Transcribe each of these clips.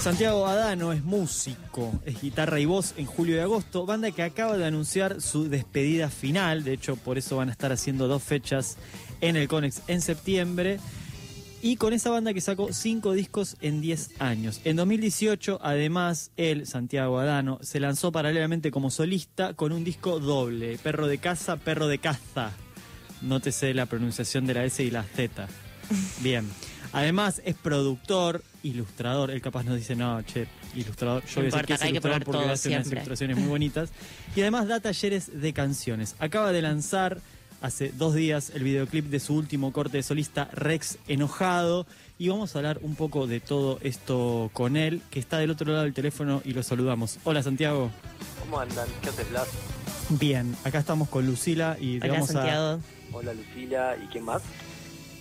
Santiago Adano es músico, es guitarra y voz en julio y agosto, banda que acaba de anunciar su despedida final, de hecho por eso van a estar haciendo dos fechas en el Conex en septiembre, y con esa banda que sacó cinco discos en 10 años. En 2018, además, él, Santiago Adano, se lanzó paralelamente como solista con un disco doble, Perro de Casa, Perro de Caza. Nótese la pronunciación de la S y la Z. Bien. Además es productor, ilustrador. Él capaz nos dice, no, che, ilustrador. Yo No voy a decir que es que ilustrador porque hace unas siempre. ilustraciones muy bonitas. Y además da talleres de canciones. Acaba de lanzar hace dos días el videoclip de su último corte de solista, Rex Enojado. Y vamos a hablar un poco de todo esto con él, que está del otro lado del teléfono y lo saludamos. Hola Santiago. ¿Cómo andan? ¿Qué haces, Blas? Bien, acá estamos con Lucila y te Hola, vamos a... Santiago. Hola, Lucila. ¿Y quién más?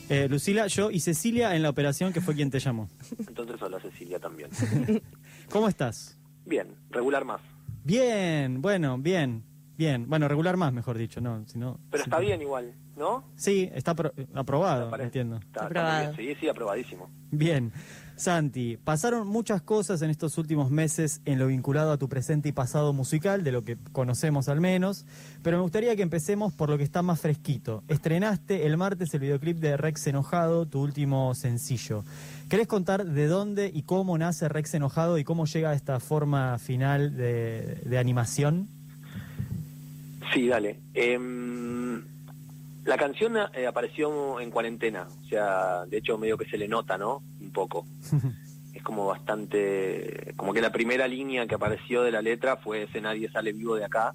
Eh, Lucila, yo y Cecilia en la operación que fue quien te llamó. Entonces hola, Cecilia también. ¿Cómo estás? Bien, regular más. Bien, bueno, bien, bien. Bueno, regular más, mejor dicho, ¿no? Si no Pero si está no- bien igual, ¿no? Sí, está apro- aprobado, parece. entiendo. Está, está bien. Sí, sí, aprobadísimo. Bien. Santi, pasaron muchas cosas en estos últimos meses en lo vinculado a tu presente y pasado musical, de lo que conocemos al menos, pero me gustaría que empecemos por lo que está más fresquito. Estrenaste el martes el videoclip de Rex Enojado, tu último sencillo. ¿Querés contar de dónde y cómo nace Rex Enojado y cómo llega a esta forma final de, de animación? Sí, dale. Em, la canción eh, apareció en cuarentena. O sea, de hecho, medio que se le nota, ¿no? Un poco. Es como bastante... Como que la primera línea que apareció de la letra fue ese nadie sale vivo de acá.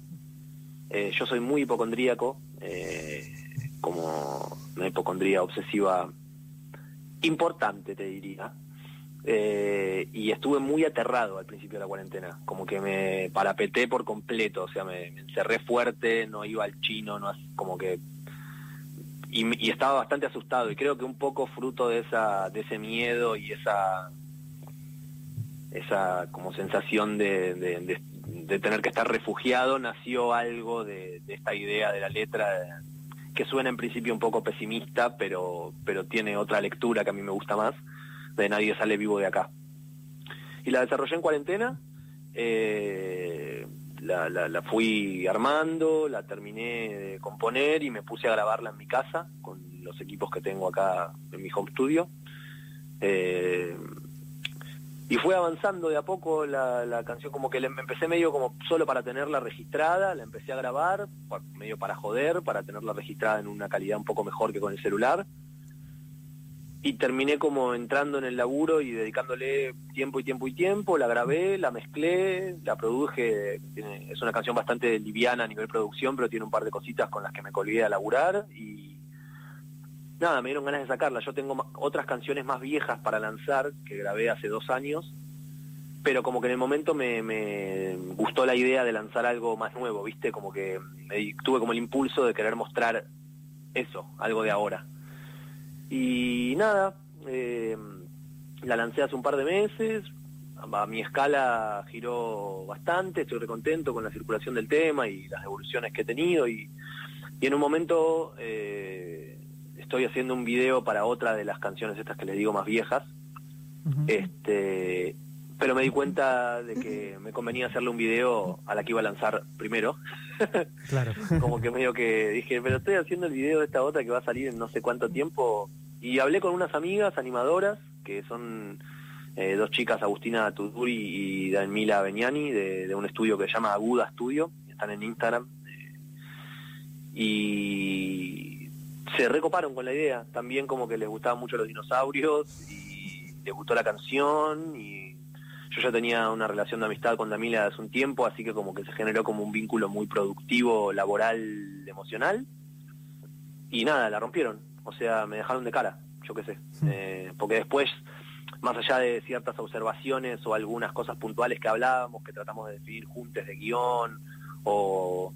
Eh, yo soy muy hipocondríaco, eh, como una hipocondría obsesiva importante, te diría. Eh, y estuve muy aterrado al principio de la cuarentena, como que me parapeté por completo, o sea, me, me encerré fuerte, no iba al chino, no como que y, estaba bastante asustado y creo que un poco fruto de esa de ese miedo y esa esa como sensación de, de- tener que estar refugiado nació algo de, esta idea de la letra que suena en principio un poco pesimista pero pero tiene otra lectura que a mí me gusta más de nadie sale vivo de acá. Y la desarrollé en cuarentena eh, la, la- la fui armando, la terminé de componer y me puse a grabarla en mi casa con los equipos que tengo acá en mi home studio. Eh, y fue avanzando de a poco la, la canción, como que le empecé medio como solo para tenerla registrada, la empecé a grabar, medio para joder, para tenerla registrada en una calidad un poco mejor que con el celular. Y terminé como entrando en el laburo y dedicándole tiempo y tiempo y tiempo, la grabé, la mezclé, la produje, tiene- es una canción bastante liviana a nivel producción, pero tiene un par de cositas con las que me colgué a laburar y nada, me dieron ganas de sacarla. Yo tengo otras canciones más viejas para lanzar que grabé hace dos años, pero como que en el momento me, gustó la idea de lanzar algo más nuevo, ¿viste? Como que me tuve como el impulso de querer mostrar eso, algo de ahora. Y nada, eh, la lancé hace un par de meses, a mi escala giró bastante, estoy recontento con la circulación del tema y las evoluciones que he tenido y, y en un momento eh, estoy haciendo un video para otra de las canciones estas que les digo más viejas, este pero me di cuenta de que me convenía hacerle un video a la que iba a lanzar primero Claro. como que medio que dije, pero estoy haciendo el video de esta otra que va a salir en no sé cuánto tiempo. Y hablé con unas amigas animadoras, que son eh, dos chicas, Agustina Tuduri y Danmila Beniani, de, un estudio que se llama Aguda Studio, están en Instagram. eh, y se recoparon con la idea, también como que les gustaban mucho los dinosaurios y les gustó la canción y yo ya tenía una relación de amistad con Damila hace un tiempo, así que como que se generó como un vínculo muy productivo, laboral, emocional. Y nada, la rompieron. O sea, me dejaron de cara, yo qué sé. Eh, porque después, más allá de ciertas observaciones o algunas cosas puntuales que hablábamos, que tratamos de definir juntes de guion, o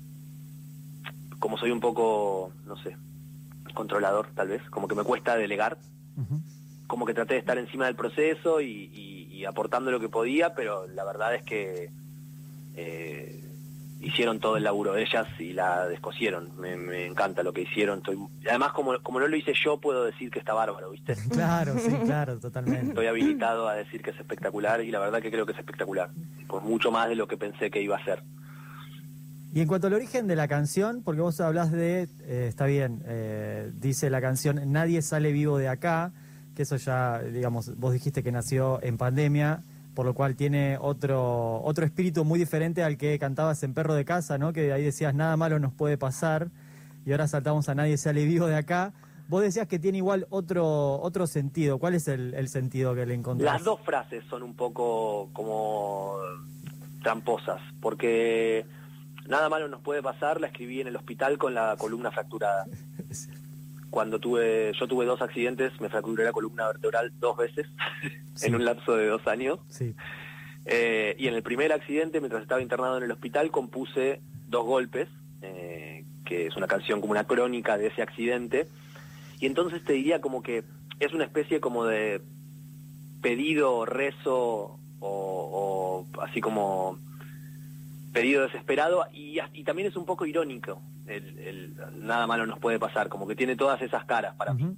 como soy un poco, no sé, controlador tal vez, como que me cuesta delegar, como que traté de estar encima del proceso y, y- y aportando lo que podía, pero la verdad es que eh, hicieron todo el laburo de ellas y la descosieron. Me, encanta lo que hicieron. Estoy, además, como, como no lo hice yo, puedo decir que está bárbaro, ¿viste? Claro, sí, claro, totalmente. Estoy habilitado a decir que es espectacular y la verdad que creo que es espectacular. Pues mucho más de lo que pensé que iba a ser. Y en cuanto al origen de la canción, porque vos hablas de, eh, está bien, eh, dice la canción Nadie sale vivo de acá, que eso ya, digamos, vos dijiste que nació en pandemia, por lo cual tiene otro, otro espíritu muy diferente al que cantabas en Perro de Casa, ¿no? Que ahí decías nada malo nos puede pasar, y ahora saltamos a Nadie sale vivo de acá. Vos decías que tiene igual otro, otro sentido. ¿Cuál es el, el sentido que le encontrás? Las dos frases son un poco como tramposas, porque Nada malo nos puede pasar, la escribí en el hospital con la columna fracturada. Cuando tuve, yo tuve dos accidentes, me fracturé la columna vertebral dos veces en un lapso de dos años. Eh, y en el primer accidente, mientras estaba internado en el hospital, compuse Dos Golpes, eh, que es una canción como una crónica de ese accidente. Y entonces te diría como que es una especie como de pedido, rezo o así como pedido desesperado y, y, también es un poco irónico. El, nada malo nos puede pasar, como que tiene todas esas caras para mí.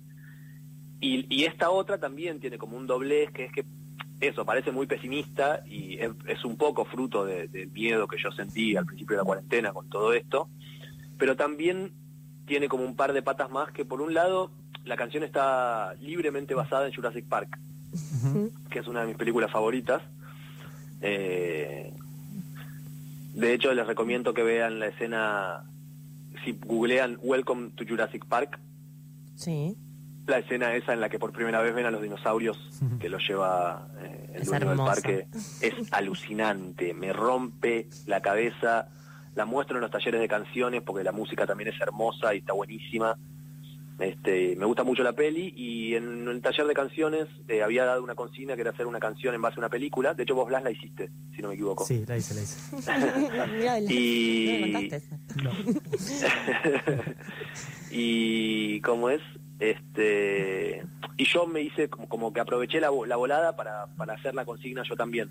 Y, y, esta otra también tiene como un doblez, que es que eso, parece muy pesimista y es, un poco fruto del miedo que yo sentí al principio de la cuarentena con todo esto, pero también tiene como un par de patas más que por un lado la canción está libremente basada en Jurassic Park, que es una de mis películas favoritas. Eh, de hecho, les recomiendo que vean la escena, si googlean Welcome to Jurassic Park. Sí. La escena esa en la que por primera vez ven a los dinosaurios que los lleva eh, el dueño del parque es alucinante, me rompe la cabeza. La muestro en los talleres de canciones porque la música también es hermosa y está buenísima. Este, me gusta mucho la peli y en el taller de canciones eh, había dado una consigna que era hacer una canción en base a una película. De hecho, vos Blas la hiciste, si no me equivoco. Sí, la hice, la hice. y... y como es, este, y yo me hice como, que aproveché la, volada para, para hacer la consigna yo también.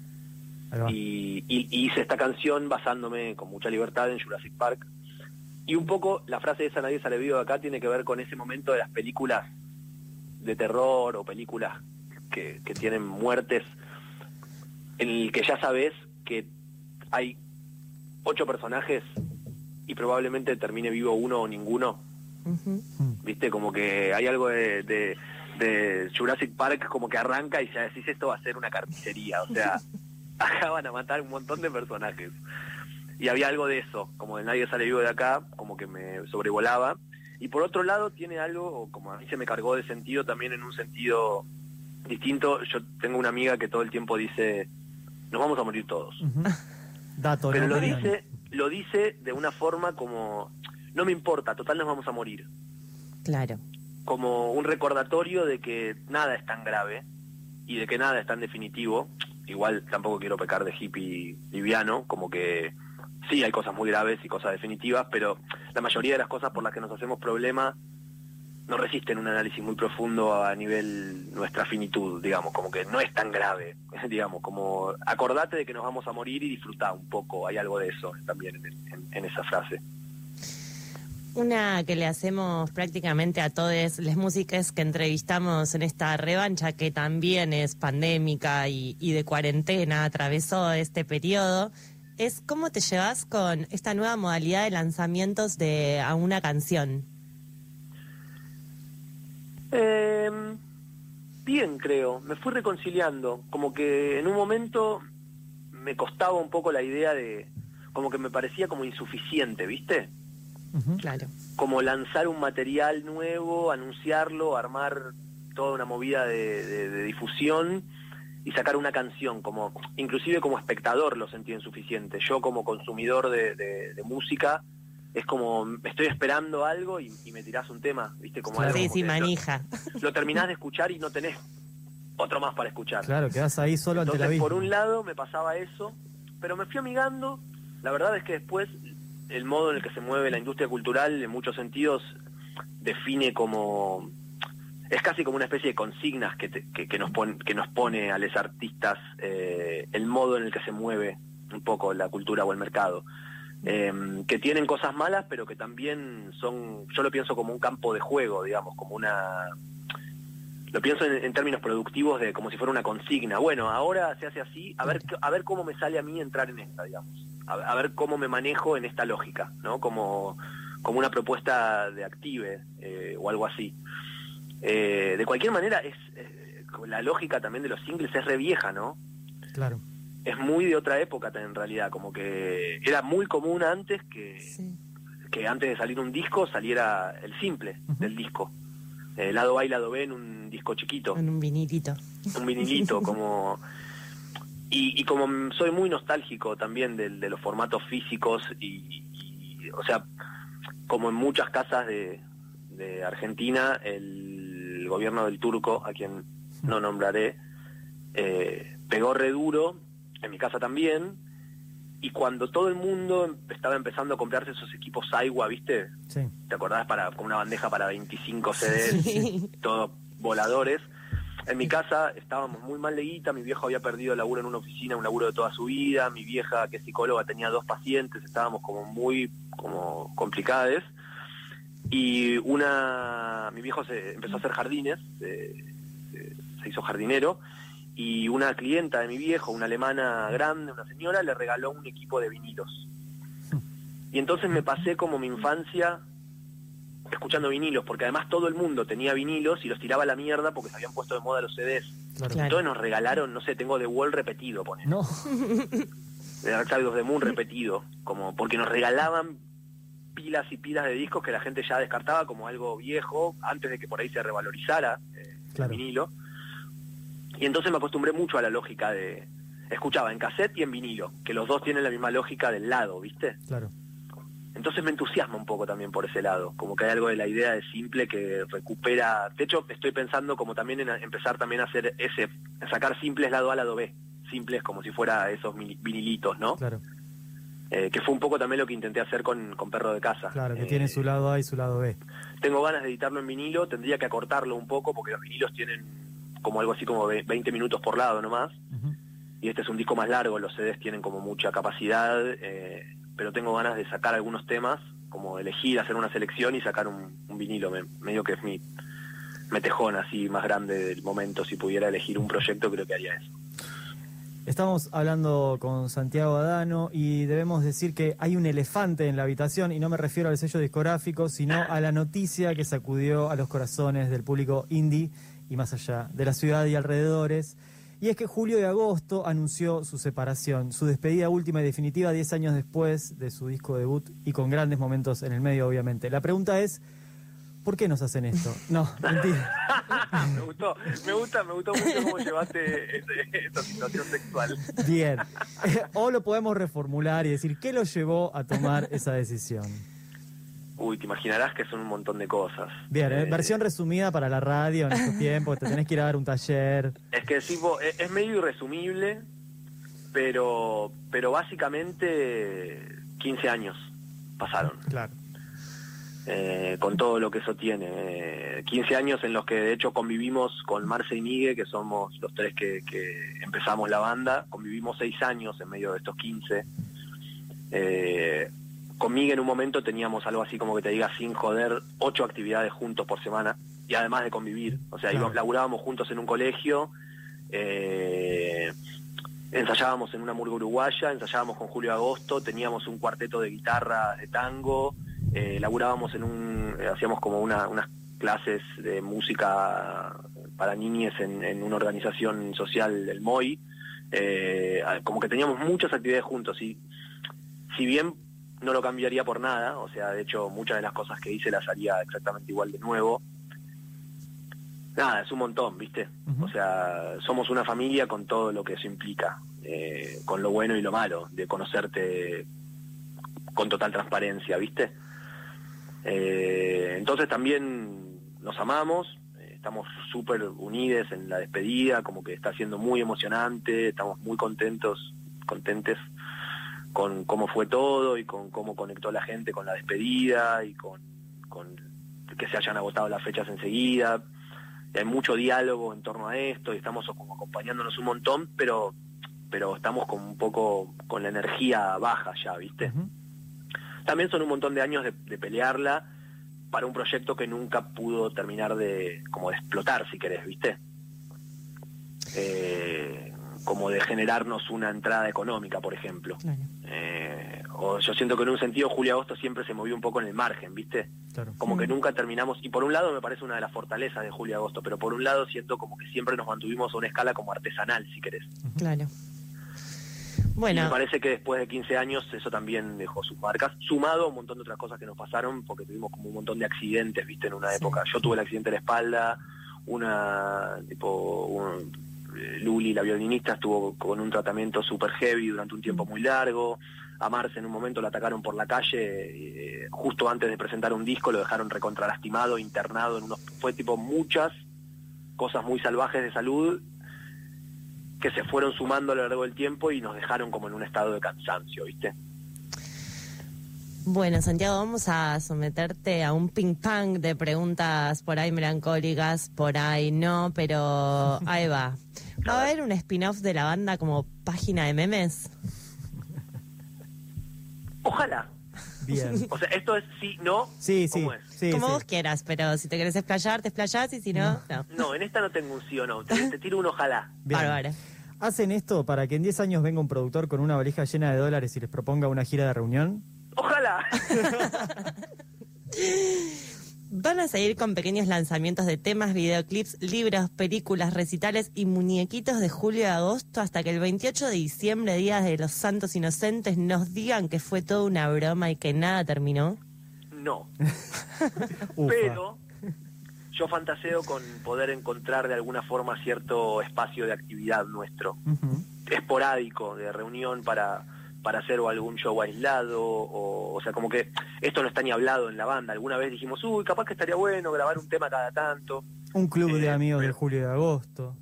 Y, y, hice esta canción basándome con mucha libertad en Jurassic Park y un poco la frase de esa nadie sale vivo de acá tiene que ver con ese momento de las películas de terror o películas que, tienen muertes en el que ya sabes que hay ocho personajes y probablemente termine vivo uno o ninguno. Viste, como que hay algo de, de, Jurassic Park como que arranca y ya decís esto va a ser una carnicería. O sea, acaban a matar un montón de personajes y había algo de eso, como de nadie sale vivo de acá, como que me sobrevolaba. Y por otro lado tiene algo, como a mí se me cargó de sentido también en un sentido distinto. Yo tengo una amiga que todo el tiempo dice, nos vamos a morir todos. Pero lo dice, lo dice de una forma como, no me importa, total nos vamos a morir. Claro. Como un recordatorio de que nada es tan grave y de que nada es tan definitivo. Igual tampoco quiero pecar de hippie liviano, como que sí hay cosas muy graves y cosas definitivas, pero la mayoría de las cosas por las que nos hacemos problema no resisten un análisis muy profundo a nivel nuestra finitud, digamos, como que no es tan grave, digamos, como acordate de que nos vamos a morir y disfrutar un poco, hay algo de eso también en, esa frase. Una que le hacemos prácticamente a todas las músicas que entrevistamos en esta revancha, que también es pandémica y de cuarentena, atravesó este periodo, es cómo te llevas con esta nueva modalidad de lanzamientos de a una canción. Em, bien, creo. Me fui reconciliando. Como que en un momento me costaba un poco la idea de, como que me parecía como insuficiente, ¿viste? claro. Como lanzar un material nuevo, anunciarlo, armar toda una movida de difusión y sacar una canción, como inclusive como espectador lo sentí insuficiente. Yo como consumidor de, música es como estoy esperando algo y, me tirás un tema, ¿viste? Como sí, sí, manija. Lo, terminás de escuchar y no tenés otro más para escuchar. Claro, quedás ahí solo ante Entonces, por un lado me pasaba eso, pero me fui amigando. La verdad es que después el modo en el que se mueve la industria cultural en muchos sentidos define como es casi como una especie de consignas que, que, nos, pone, que nos pone a los artistas eh, el modo en el que se mueve un poco la cultura o el mercado. eh, que tienen cosas malas, pero que también son, yo lo pienso como un campo de juego, digamos, como una... Lo pienso en, términos productivos de como si fuera una consigna. Bueno, ahora se hace así, a ver, a ver cómo me sale a mí entrar en esta, digamos. A, a ver cómo me manejo en esta lógica, ¿no? Como, como una propuesta de active eh, o algo así. Eh, de cualquier manera, es eh, la lógica también de los singles es re vieja, ¿no? Claro. Es muy de otra época en realidad, como que era muy común antes que, Sí. que antes de salir un disco saliera el simple del disco. Eh, lado A y lado B en un disco chiquito, En un vinilito. un vinilito, como... Y, y como soy muy nostálgico también de, los formatos físicos y, y, o sea, como en muchas casas de, de Argentina, el gobierno del turco, a quien no nombraré, eh, pegó re duro, en mi casa también, y cuando todo el mundo estaba empezando a comprarse esos equipos Aiwa, ¿viste? Sí. ¿Te acordás? Para, con una bandeja para 25 CDs, Sí. todos voladores. En mi casa estábamos muy mal de guita, mi viejo había perdido el laburo en una oficina, un laburo de toda su vida, mi vieja, que es psicóloga, tenía dos pacientes, estábamos como muy como complicadas. Y una, mi viejo se empezó a hacer jardines, eh, eh, se hizo jardinero, y una clienta de mi viejo, una alemana grande, una señora, le regaló un equipo de vinilos. Y entonces me pasé como mi infancia escuchando vinilos, porque además todo el mundo tenía vinilos y los tiraba a la mierda porque se habían puesto de moda los CDs. Claro. Claro. Entonces nos regalaron, no sé, tengo The Wall repetido, poner. No. de Dark Side of the Moon repetido, como porque nos regalaban pilas y pilas de discos que la gente ya descartaba como algo viejo antes de que por ahí se revalorizara eh, Claro. el vinilo. Y entonces me acostumbré mucho a la lógica de escuchaba en cassette y en vinilo, que los dos tienen la misma lógica del lado, ¿viste? Claro. Entonces me entusiasma un poco también por ese lado, como que hay algo de la idea de simple que recupera, de hecho estoy pensando como también en empezar también a hacer ese, sacar simples lado A, lado B, simples como si fuera esos vinilitos, ¿no? Claro. Eh, que fue un poco también lo que intenté hacer con, con Perro de Casa. Claro, que Eh, tiene su lado A y su lado B. Tengo ganas de editarlo en vinilo, tendría que acortarlo un poco porque los vinilos tienen como algo así como ve- 20 minutos por lado nomás, Ujú. y este es un disco más largo, los CDs tienen como mucha capacidad, eh, pero tengo ganas de sacar algunos temas, como elegir, hacer una selección y sacar un, un vinilo, me- medio que es mi metejón así más grande del momento, si pudiera elegir un proyecto creo que haría eso. Estamos hablando con Santiago Adano y debemos decir que hay un elefante en la habitación y no me refiero al sello discográfico, sino a la noticia que sacudió a los corazones del público indie y más allá de la ciudad y alrededores. Y es que Julio de Agosto anunció su separación, su despedida última y definitiva 10 años después de su disco debut y con grandes momentos en el medio, obviamente. La pregunta es, ¿por qué nos hacen esto? No, mentira. me gustó, me gusta, me gustó mucho cómo llevaste ese- esa situación sexual. Bien. o lo podemos reformular y decir, ¿qué lo llevó a tomar esa decisión? Uy, te imaginarás que son un montón de cosas. Bien, ¿eh? Eh, versión resumida para la radio en estos tiempos, te tenés que ir a dar un taller. Es que sí, vos- es, es medio irresumible, pero, pero básicamente 15 años pasaron, Claro. Eh, con todo lo que eso tiene. Eh, 15 años en los que de hecho convivimos con Marce y Migue, que somos los tres que, que empezamos la banda, convivimos 6 años en medio de estos 15. Eh, con Migue en un momento teníamos algo así como que te diga sin joder, ocho actividades juntos por semana, y además de convivir. O sea, Claro. íbamos- laburábamos juntos en un colegio, eh, ensayábamos en una murga uruguaya, ensayábamos con Julio Agosto, teníamos un cuarteto de guitarra de tango, eh, laburábamos en un, eh, hacíamos como una, unas clases de música para niñes en, en una organización social del MOI, eh, como que teníamos muchas actividades juntos y si bien no lo cambiaría por nada, o sea, de hecho muchas de las cosas que hice las haría exactamente igual de nuevo, nada, es un montón, ¿viste? O sea, somos una familia con todo lo que eso implica, eh, con lo bueno y lo malo, de conocerte con total transparencia, ¿viste? Eh, entonces también nos amamos, eh, estamos súper unidos en la despedida, como que está siendo muy emocionante, estamos muy contentos, contentes con cómo fue todo y con cómo conectó la gente con la despedida y con, con que se hayan agotado las fechas enseguida. Hay mucho diálogo en torno a esto y estamos acompañándonos un montón, pero pero estamos como un poco con la energía baja ya, ¿viste? También son un montón de años de, de pelearla para un proyecto que nunca pudo terminar de como de explotar, si querés, ¿viste? Eh, como de generarnos una entrada económica, por ejemplo. Claro. Eh, o yo siento que en un sentido Julio Agosto siempre se movió un poco en el margen, ¿viste? Claro. Como que Mm. nunca terminamos, y por un lado me parece una de las fortalezas de Julio Agosto, pero por un lado siento como que siempre nos mantuvimos a una escala como artesanal, si querés. Claro. Y me parece que después de 15 años eso también dejó sus marcas, sumado a un montón de otras cosas que nos pasaron, porque tuvimos como un montón de accidentes, viste, en una Sí. época. Yo tuve el accidente de la espalda, una, tipo, un- eh, Luli, la violinista, estuvo con un tratamiento super heavy durante un tiempo muy largo. A Marce en un momento la atacaron por la calle, eh, justo antes de presentar un disco, lo dejaron recontralastimado, internado en unos... Fue tipo muchas cosas muy salvajes de salud que se fueron sumando a lo largo del tiempo y nos dejaron como en un estado de cansancio, ¿viste? bueno, Santiago, vamos a someterte a un ping pong de preguntas por ahí melancólicas, por ahí no, pero ahí va. ¿Va a haber un spin-off de la banda como página de memes? Ojalá. Bien. O sea, esto es sí, no. Sí, sí. ¿Cómo es? sí, como sí. vos quieras, pero si te querés explayar, te explayás y si no, no. No, en esta no tengo un sí o no. Te, te tiro un ojalá. Bien. Bárbaro. ¿Hacen esto para que en 10 años venga un productor con una valija llena de dólares y les proponga una gira de reunión? Ojalá. Van a seguir con pequeños lanzamientos de temas, videoclips, libros, películas, recitales y muñequitos de julio y agosto hasta que el 28 de diciembre, Día de los Santos Inocentes, nos digan que fue toda una broma y que nada terminó. No. Pero yo fantaseo con poder encontrar de alguna forma cierto espacio de actividad nuestro, esporádico, de reunión para, para hacer o algún show aislado, o, o sea, como que esto no está ni hablado en la banda. Alguna vez dijimos, uy, capaz que estaría bueno grabar un tema cada tanto. Un club de Eh, amigos de pero- julio y de agosto.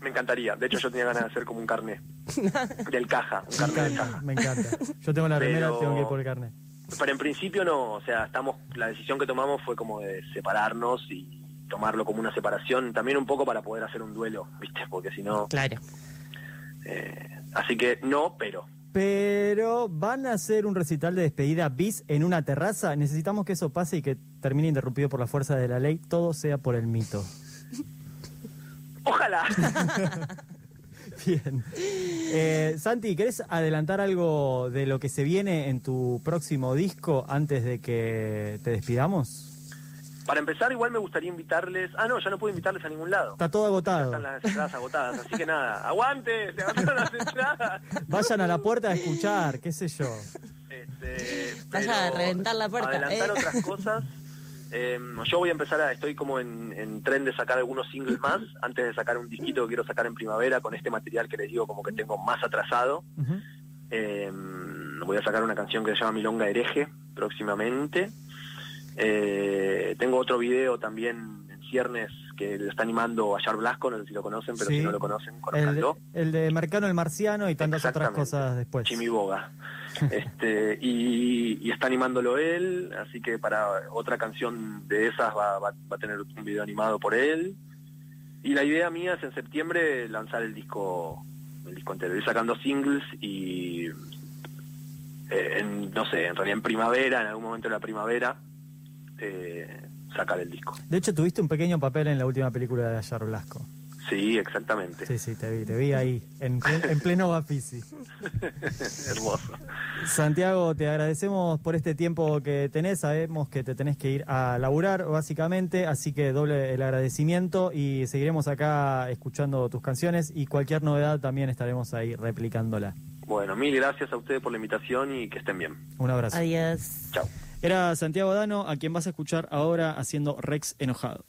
Me encantaría. De hecho, yo tenía ganas de hacer como un carnet del caja, un Me carnet de encanta, caja. me encanta. Yo tengo la Pero- tengo que ir por el carnet. Pero en principio no, o sea, estamos, la decisión que tomamos fue como de separarnos y tomarlo como una separación, también un poco para poder hacer un duelo, ¿viste? Porque si no, Claro. eh, así que no, pero Pero van a hacer un recital de despedida bis en una terraza. Necesitamos que eso pase y que termine interrumpido por la fuerza de la ley. Todo sea por el mito. ojalá. Bien. Eh, Santi, ¿querés adelantar algo de lo que se viene en tu próximo disco antes de que te despidamos? Para empezar, igual me gustaría invitarles, ah no, ya no puedo invitarles a ningún lado. Está todo agotado. Están las entradas agotadas, así que nada, aguante, se agotaron las entradas. Vayan a la puerta a escuchar, qué sé yo. Este, a reventar la puerta, Adelantar eh. otras cosas. Eh, yo voy a empezar a, estoy como en, en tren de sacar algunos singles más, antes de sacar un disquito que quiero sacar en primavera con este material que les digo como que tengo más atrasado. Eh, voy a sacar una canción que se llama Milonga Hereje próximamente. Eh, tengo otro video también en ciernes que lo está animando Bayar Blasco, no sé si lo conocen, pero Sí. si no lo conocen, conozcanlo. el de Marcano el Marciano y tantas otras cosas después. Chimiboga. este, y, y está animándolo él, así que para otra canción de esas va, va- va a tener un video animado por él. Y la idea mía es en septiembre lanzar el disco, el disco entero, ir sacando singles y eh, en, no sé, en realidad en primavera, en algún momento de la primavera, eh, sacar el disco. De hecho, tuviste un pequeño papel en la última película de Ayar Blasco. Sí, exactamente. Sí, sí, te vi, te vi ahí, en, plen- en pleno Bafisi. Hermoso. Santiago, te agradecemos por este tiempo que tenés. Sabemos que te tenés que ir a laburar, básicamente, así que doble el agradecimiento y seguiremos acá escuchando tus canciones y cualquier novedad también estaremos ahí replicándola. Bueno, mil gracias a ustedes por la invitación y que estén bien. Un abrazo. Adiós. Chao. Era Santiago Dano, a quien vas a escuchar ahora haciendo Rex enojado.